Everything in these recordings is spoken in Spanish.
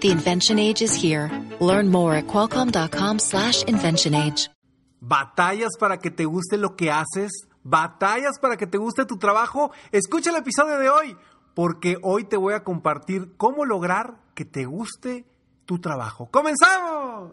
The invention age is here. Learn more at qualcomm.com slash invention age. ¿Batallas para que te guste lo que haces? ¿Batallas para que te guste tu trabajo? Escucha el episodio de hoy, porque hoy te voy a compartir cómo lograr que te guste tu trabajo. ¡Comenzamos!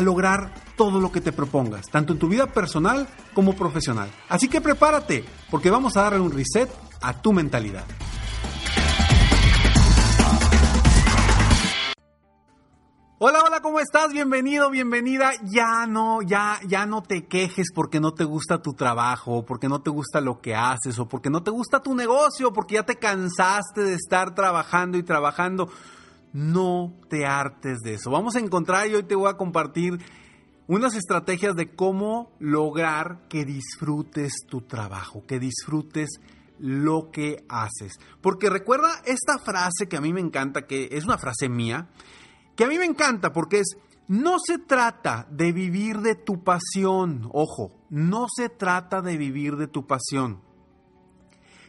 lograr todo lo que te propongas, tanto en tu vida personal como profesional. Así que prepárate, porque vamos a darle un reset a tu mentalidad. Hola, hola, ¿cómo estás? Bienvenido, bienvenida. Ya no, ya, ya no te quejes porque no te gusta tu trabajo, porque no te gusta lo que haces, o porque no te gusta tu negocio, porque ya te cansaste de estar trabajando y trabajando. No te hartes de eso. Vamos a encontrar y hoy te voy a compartir unas estrategias de cómo lograr que disfrutes tu trabajo, que disfrutes lo que haces. Porque recuerda esta frase que a mí me encanta, que es una frase mía, que a mí me encanta porque es, no se trata de vivir de tu pasión, ojo, no se trata de vivir de tu pasión.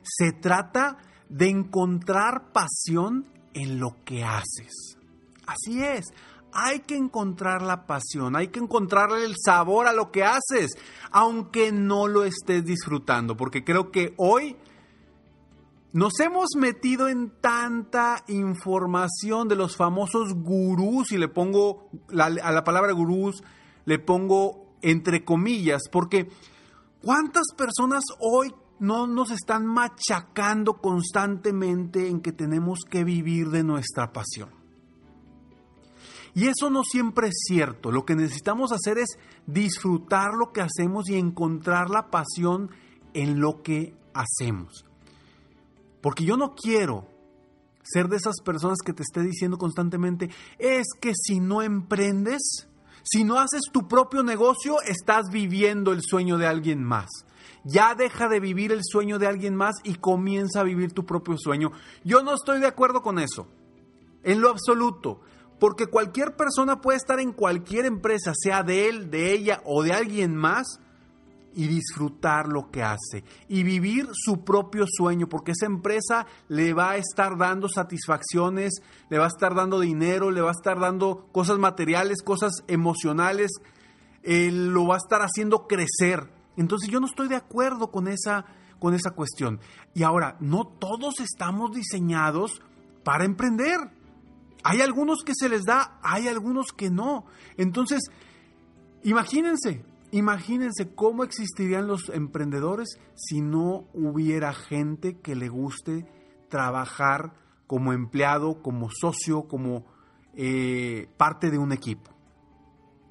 Se trata de encontrar pasión en lo que haces. Así es, hay que encontrar la pasión, hay que encontrarle el sabor a lo que haces, aunque no lo estés disfrutando, porque creo que hoy nos hemos metido en tanta información de los famosos gurús, y le pongo a la palabra gurús, le pongo entre comillas, porque ¿cuántas personas hoy no nos están machacando constantemente en que tenemos que vivir de nuestra pasión. Y eso no siempre es cierto. Lo que necesitamos hacer es disfrutar lo que hacemos y encontrar la pasión en lo que hacemos. Porque yo no quiero ser de esas personas que te esté diciendo constantemente, es que si no emprendes, si no haces tu propio negocio, estás viviendo el sueño de alguien más. Ya deja de vivir el sueño de alguien más y comienza a vivir tu propio sueño. Yo no estoy de acuerdo con eso, en lo absoluto, porque cualquier persona puede estar en cualquier empresa, sea de él, de ella o de alguien más, y disfrutar lo que hace y vivir su propio sueño, porque esa empresa le va a estar dando satisfacciones, le va a estar dando dinero, le va a estar dando cosas materiales, cosas emocionales, eh, lo va a estar haciendo crecer. Entonces yo no estoy de acuerdo con esa, con esa cuestión. Y ahora, no todos estamos diseñados para emprender. Hay algunos que se les da, hay algunos que no. Entonces, imagínense, imagínense cómo existirían los emprendedores si no hubiera gente que le guste trabajar como empleado, como socio, como eh, parte de un equipo.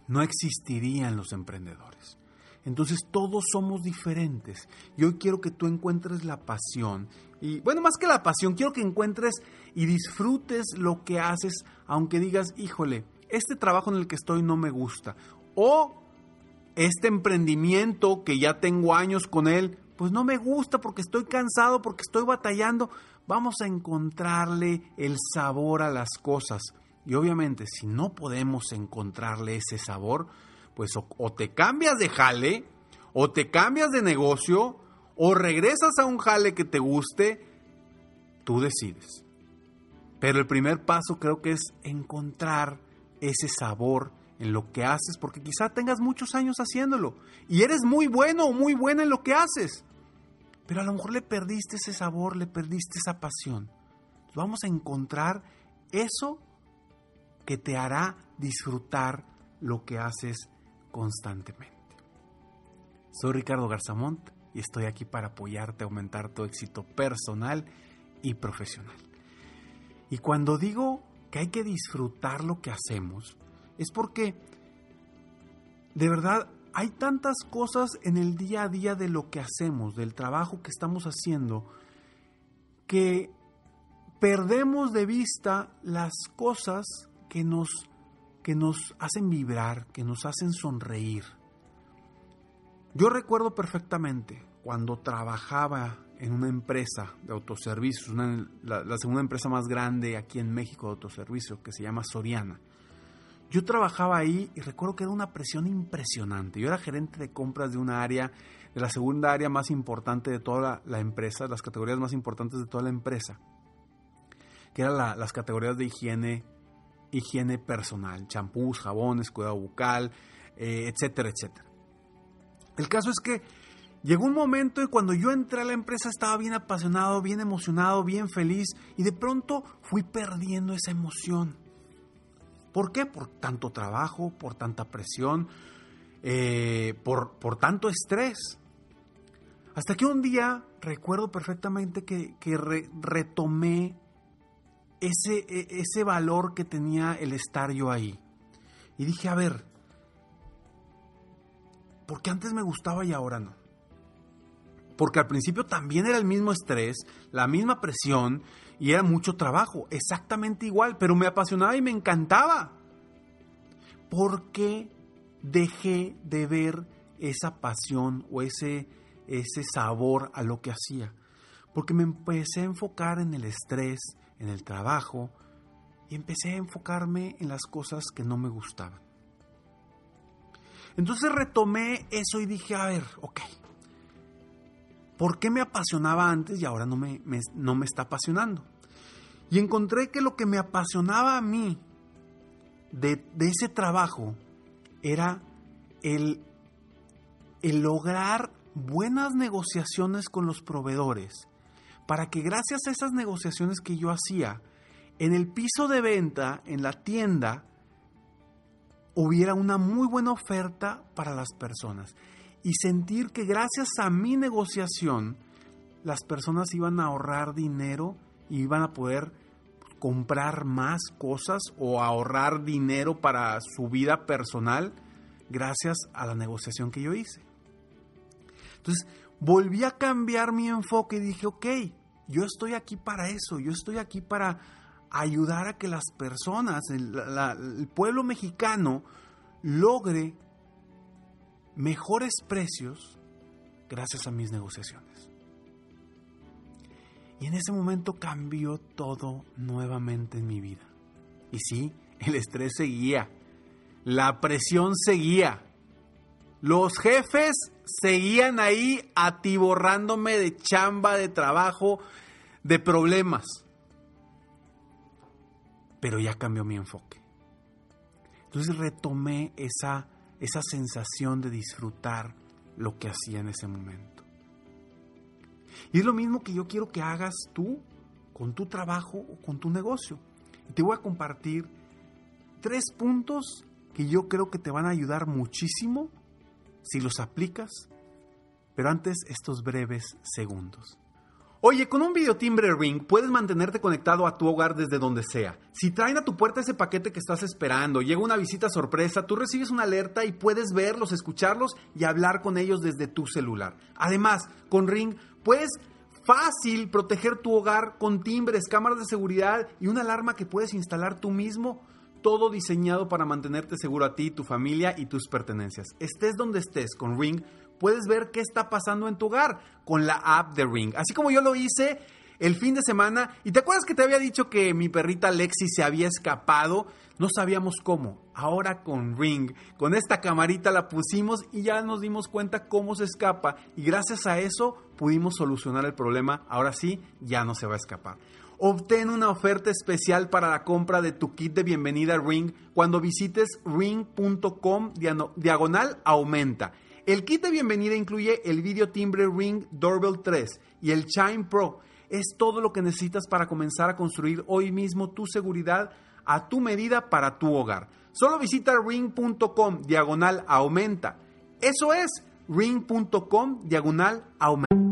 No existirían los emprendedores. Entonces todos somos diferentes. Y hoy quiero que tú encuentres la pasión. Y bueno, más que la pasión, quiero que encuentres y disfrutes lo que haces, aunque digas, híjole, este trabajo en el que estoy no me gusta. O este emprendimiento que ya tengo años con él, pues no me gusta porque estoy cansado, porque estoy batallando. Vamos a encontrarle el sabor a las cosas. Y obviamente, si no podemos encontrarle ese sabor, pues o, te cambias de jale, o te cambias de negocio, o regresas a un jale que te guste, tú decides. Pero el primer paso creo que es encontrar ese sabor en lo que haces, porque quizá tengas muchos años haciéndolo y eres muy bueno o muy buena en lo que haces, pero a lo mejor le perdiste ese sabor, le perdiste esa pasión. Vamos a encontrar eso que te hará disfrutar lo que haces constantemente. Soy Ricardo Garzamont y estoy aquí para apoyarte aumentar tu éxito personal y profesional. Y cuando digo que hay que disfrutar lo que hacemos, es porque de verdad hay tantas cosas en el día a día de lo que hacemos, del trabajo que estamos haciendo, que perdemos de vista las cosas que nos, que nos hacen vibrar, que nos hacen sonreír. Yo recuerdo perfectamente cuando trabajaba en una empresa de autoservicios, la, la, segunda empresa más grande aquí en México de autoservicio, que se llama Soriana. Yo trabajaba ahí y recuerdo que era una presión impresionante. Yo era gerente de compras de una área, de la segunda área más importante de toda la, la empresa, las categorías más importantes de toda la empresa, que eran las categorías de higiene, higiene personal, champús, jabones, cuidado bucal, eh, etcétera, etcétera. El caso es que llegó un momento y cuando yo entré a la empresa estaba bien apasionado, bien emocionado, bien feliz y de pronto fui perdiendo esa emoción. ¿Por qué? Por tanto trabajo, por tanta presión, eh, por, por, tanto estrés. Hasta que un día recuerdo perfectamente que, retomé ese, e, ese valor que tenía el estar yo ahí. Y dije, a ver, porque antes me gustaba y ahora no. Porque al principio también era el mismo estrés, la misma presión y era mucho trabajo, exactamente igual, pero me apasionaba y me encantaba. ¿Por qué dejé de ver esa pasión o ese, ese sabor a lo que hacía? Porque me empecé a enfocar en el estrés, en el trabajo y empecé a enfocarme en las cosas que no me gustaban. Entonces retomé eso y dije, a ver, ok, ¿por qué me apasionaba antes y ahora no me, no me está apasionando? Y encontré que lo que me apasionaba a mí de, ese trabajo era el, el lograr buenas negociaciones con los proveedores para que gracias a esas negociaciones que yo hacía, en el piso de venta, en la tienda, hubiera una muy buena oferta para las personas y sentir que gracias a mi negociación las personas iban a ahorrar dinero y iban a poder comprar más cosas o ahorrar dinero para su vida personal gracias a la negociación que yo hice. Entonces, volví a cambiar mi enfoque y dije, ok, yo estoy aquí para eso, yo estoy aquí para ayudar a que las personas, el, pueblo mexicano, logre mejores precios gracias a mis negociaciones. Y en ese momento cambió todo nuevamente en mi vida. Y sí, el estrés seguía, la presión seguía, los jefes seguían ahí atiborrándome de chamba, de trabajo, de problemas pero ya cambió mi enfoque. Entonces retomé esa, esa sensación de disfrutar lo que hacía en ese momento. Y es lo mismo que yo quiero que hagas tú con tu trabajo o con tu negocio. Te voy a compartir tres puntos que yo creo que te van a ayudar muchísimo si los aplicas, pero antes estos breves segundos. Oye, con un videotimbre Ring puedes mantenerte conectado a tu hogar desde donde sea. Si traen a tu puerta ese paquete que estás esperando, llega una visita sorpresa, tú recibes una alerta y puedes verlos, escucharlos y hablar con ellos desde tu celular. Además, con Ring puedes fácil proteger tu hogar con timbres, cámaras de seguridad y una alarma que puedes instalar tú mismo todo diseñado para mantenerte seguro a ti, tu familia y tus pertenencias. Estés donde estés con Ring, puedes ver qué está pasando en tu hogar con la app de Ring. Así como yo lo hice el fin de semana. ¿Y te acuerdas que te había dicho que mi perrita Lexi se había escapado? No sabíamos cómo. Ahora con Ring, con esta camarita la pusimos y ya nos dimos cuenta cómo se escapa. Y gracias a eso pudimos solucionar el problema. Ahora sí, ya no se va a escapar. Obtén una oferta especial para la compra de tu kit de bienvenida Ring cuando visites ring.com diagonal aumenta el kit de bienvenida incluye el Video Timbre Ring Doorbell 3 y el Chime Pro. Es todo lo que necesitas para comenzar a construir hoy mismo tu seguridad a tu medida para tu hogar. Solo visita ring.com diagonal aumenta. Eso es ring.com diagonal aumenta.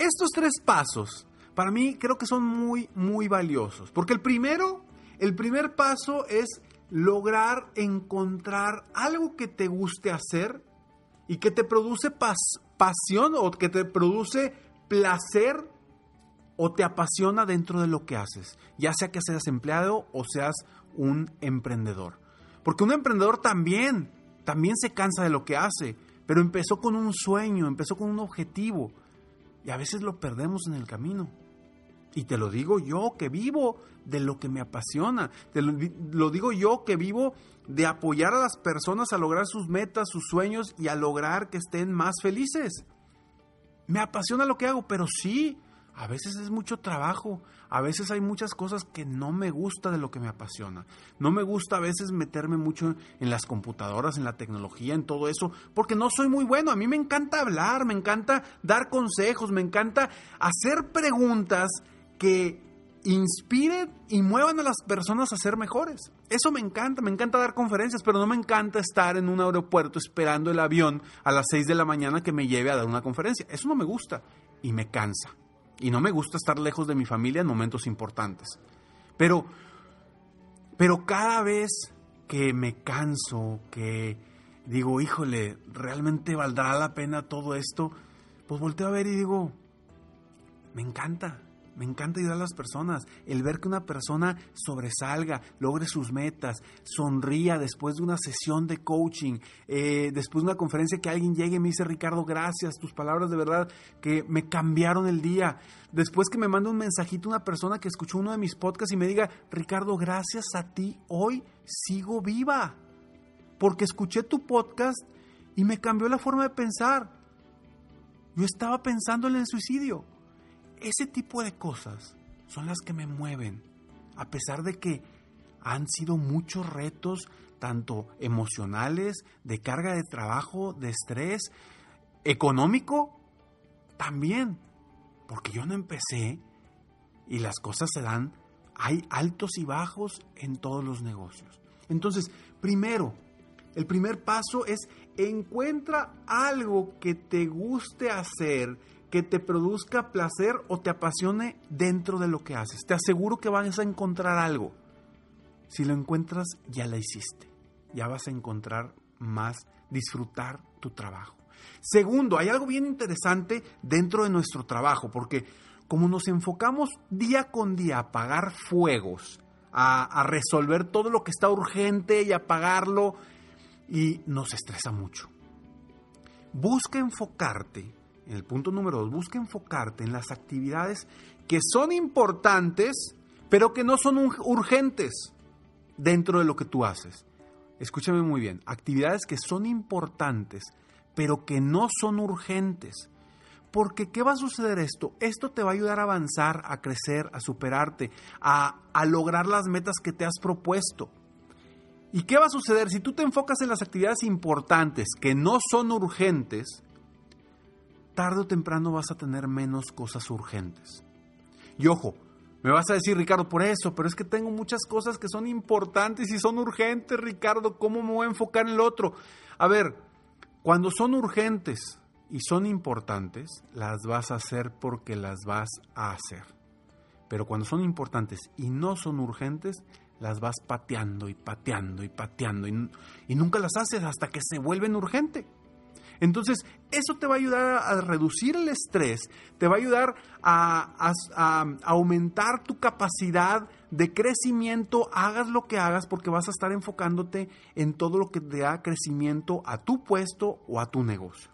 Estos tres pasos, para mí creo que son muy, muy valiosos. Porque el primero, el primer paso es lograr encontrar algo que te guste hacer y que te produce pas- pasión o que te produce placer o te apasiona dentro de lo que haces, ya sea que seas empleado o seas un emprendedor. Porque un emprendedor también, también se cansa de lo que hace, pero empezó con un sueño, empezó con un objetivo y a veces lo perdemos en el camino. Y te lo digo yo que vivo de lo que me apasiona. Te lo, lo digo yo que vivo de apoyar a las personas a lograr sus metas, sus sueños y a lograr que estén más felices. Me apasiona lo que hago, pero sí, a veces es mucho trabajo. A veces hay muchas cosas que no me gusta de lo que me apasiona. No me gusta a veces meterme mucho en las computadoras, en la tecnología, en todo eso, porque no soy muy bueno. A mí me encanta hablar, me encanta dar consejos, me encanta hacer preguntas que inspiren y muevan a las personas a ser mejores. Eso me encanta, me encanta dar conferencias, pero no me encanta estar en un aeropuerto esperando el avión a las 6 de la mañana que me lleve a dar una conferencia. Eso no me gusta y me cansa. Y no me gusta estar lejos de mi familia en momentos importantes. Pero, pero cada vez que me canso, que digo, híjole, ¿realmente valdrá la pena todo esto? Pues volteo a ver y digo, me encanta, me encanta ayudar a las personas. El ver que una persona sobresalga, logre sus metas, sonría después de una sesión de coaching, eh, después de una conferencia que alguien llegue y me dice, Ricardo, gracias, tus palabras de verdad que me cambiaron el día. Después que me manda un mensajito una persona que escuchó uno de mis podcasts y me diga, Ricardo, gracias a ti, hoy sigo viva. Porque escuché tu podcast y me cambió la forma de pensar. Yo estaba pensando en el suicidio. Ese tipo de cosas son las que me mueven, a pesar de que han sido muchos retos, tanto emocionales, de carga de trabajo, de estrés, económico, también, porque yo no empecé y las cosas se dan, hay altos y bajos en todos los negocios. Entonces, primero, el primer paso es encuentra algo que te guste hacer, que te produzca placer o te apasione dentro de lo que haces. Te aseguro que vas a encontrar algo. Si lo encuentras, ya la hiciste. Ya vas a encontrar más, disfrutar tu trabajo. Segundo, hay algo bien interesante dentro de nuestro trabajo, porque como nos enfocamos día con día a apagar fuegos, a, a resolver todo lo que está urgente y apagarlo, y nos estresa mucho. Busca enfocarte, en el punto número dos, busca enfocarte en las actividades que son importantes, pero que no son ur- urgentes dentro de lo que tú haces. Escúchame muy bien, actividades que son importantes, pero que no son urgentes. Porque ¿qué va a suceder esto? Esto te va a ayudar a avanzar, a crecer, a superarte, a, a lograr las metas que te has propuesto. ¿Y qué va a suceder? Si tú te enfocas en las actividades importantes que no son urgentes, tarde o temprano vas a tener menos cosas urgentes. Y ojo, me vas a decir, Ricardo, por eso, pero es que tengo muchas cosas que son importantes y son urgentes, Ricardo, ¿cómo me voy a enfocar en el otro? A ver, cuando son urgentes y son importantes, las vas a hacer porque las vas a hacer. Pero cuando son importantes y no son urgentes, las vas pateando y pateando y pateando y, nunca las haces hasta que se vuelven urgente. Entonces, eso te va a ayudar a reducir el estrés, te va a ayudar a, aumentar tu capacidad de crecimiento, hagas lo que hagas, porque vas a estar enfocándote en todo lo que te da crecimiento a tu puesto o a tu negocio.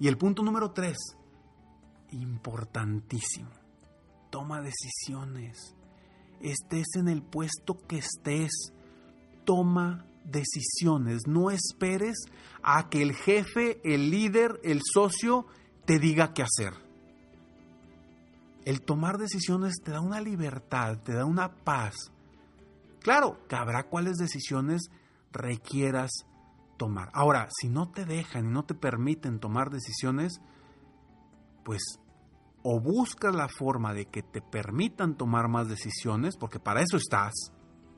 Y el punto número tres, importantísimo, toma decisiones. Estés en el puesto que estés, toma decisiones. No esperes a que el jefe, el líder, el socio te diga qué hacer. El tomar decisiones te da una libertad, te da una paz. Claro que habrá cuáles decisiones requieras tomar. Ahora, si no te dejan y no te permiten tomar decisiones, pues o buscas la forma de que te permitan tomar más decisiones, porque para eso estás,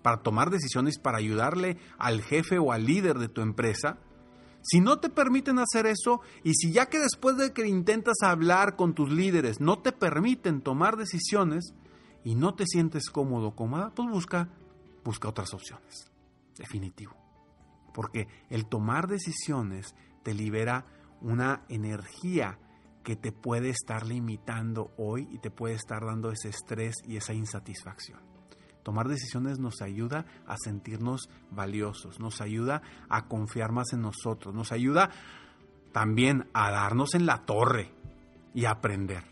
para tomar decisiones, para ayudarle al jefe o al líder de tu empresa, si no te permiten hacer eso y si ya que después de que intentas hablar con tus líderes no te permiten tomar decisiones y no te sientes cómodo o cómoda, pues busca, busca otras opciones. Definitivo. Porque el tomar decisiones te libera una energía que te puede estar limitando hoy y te puede estar dando ese estrés y esa insatisfacción. Tomar decisiones nos ayuda a sentirnos valiosos, nos ayuda a confiar más en nosotros, nos ayuda también a darnos en la torre y a aprender.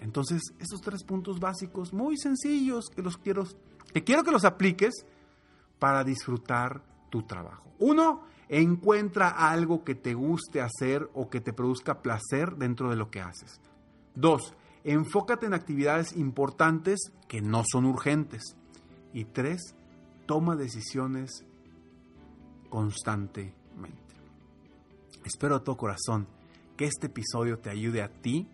Entonces, esos tres puntos básicos muy sencillos que los quiero que quiero que los apliques para disfrutar tu trabajo. Uno, encuentra algo que te guste hacer o que te produzca placer dentro de lo que haces. Dos, Enfócate en actividades importantes que no son urgentes. Y tres, toma decisiones constantemente. Espero a todo corazón que este episodio te ayude a ti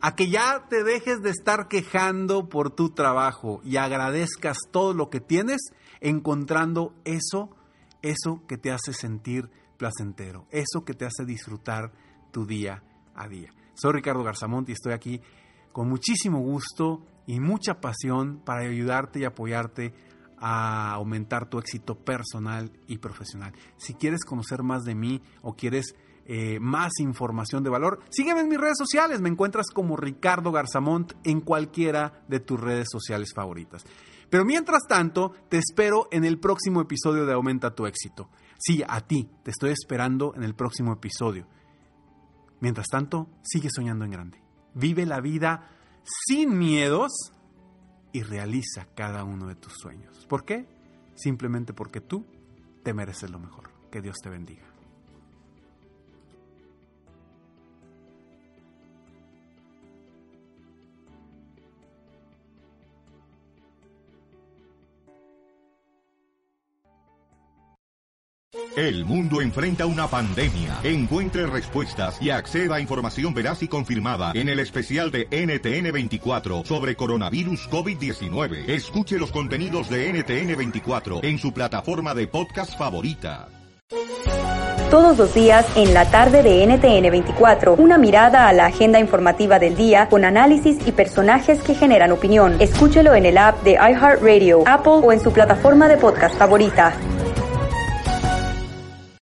a que ya te dejes de estar quejando por tu trabajo y agradezcas todo lo que tienes encontrando eso, eso que te hace sentir placentero, eso que te hace disfrutar tu día a día. Soy Ricardo Garzamont y estoy aquí con muchísimo gusto y mucha pasión para ayudarte y apoyarte a aumentar tu éxito personal y profesional. Si quieres conocer más de mí o quieres eh, más información de valor, sígueme en mis redes sociales. Me encuentras como Ricardo Garzamont en cualquiera de tus redes sociales favoritas. Pero mientras tanto, te espero en el próximo episodio de Aumenta tu éxito. Sí, a ti, te estoy esperando en el próximo episodio. Mientras tanto, sigue soñando en grande. Vive la vida sin miedos y realiza cada uno de tus sueños. ¿Por qué? Simplemente porque tú te mereces lo mejor. Que Dios te bendiga. El mundo enfrenta una pandemia. Encuentre respuestas y acceda a información veraz y confirmada en el especial de NTN24 sobre coronavirus COVID-19. Escuche los contenidos de NTN24 en su plataforma de podcast favorita. Todos los días en la tarde de NTN24, una mirada a la agenda informativa del día con análisis y personajes que generan opinión. Escúchelo en el app de iHeartRadio, Apple o en su plataforma de podcast favorita.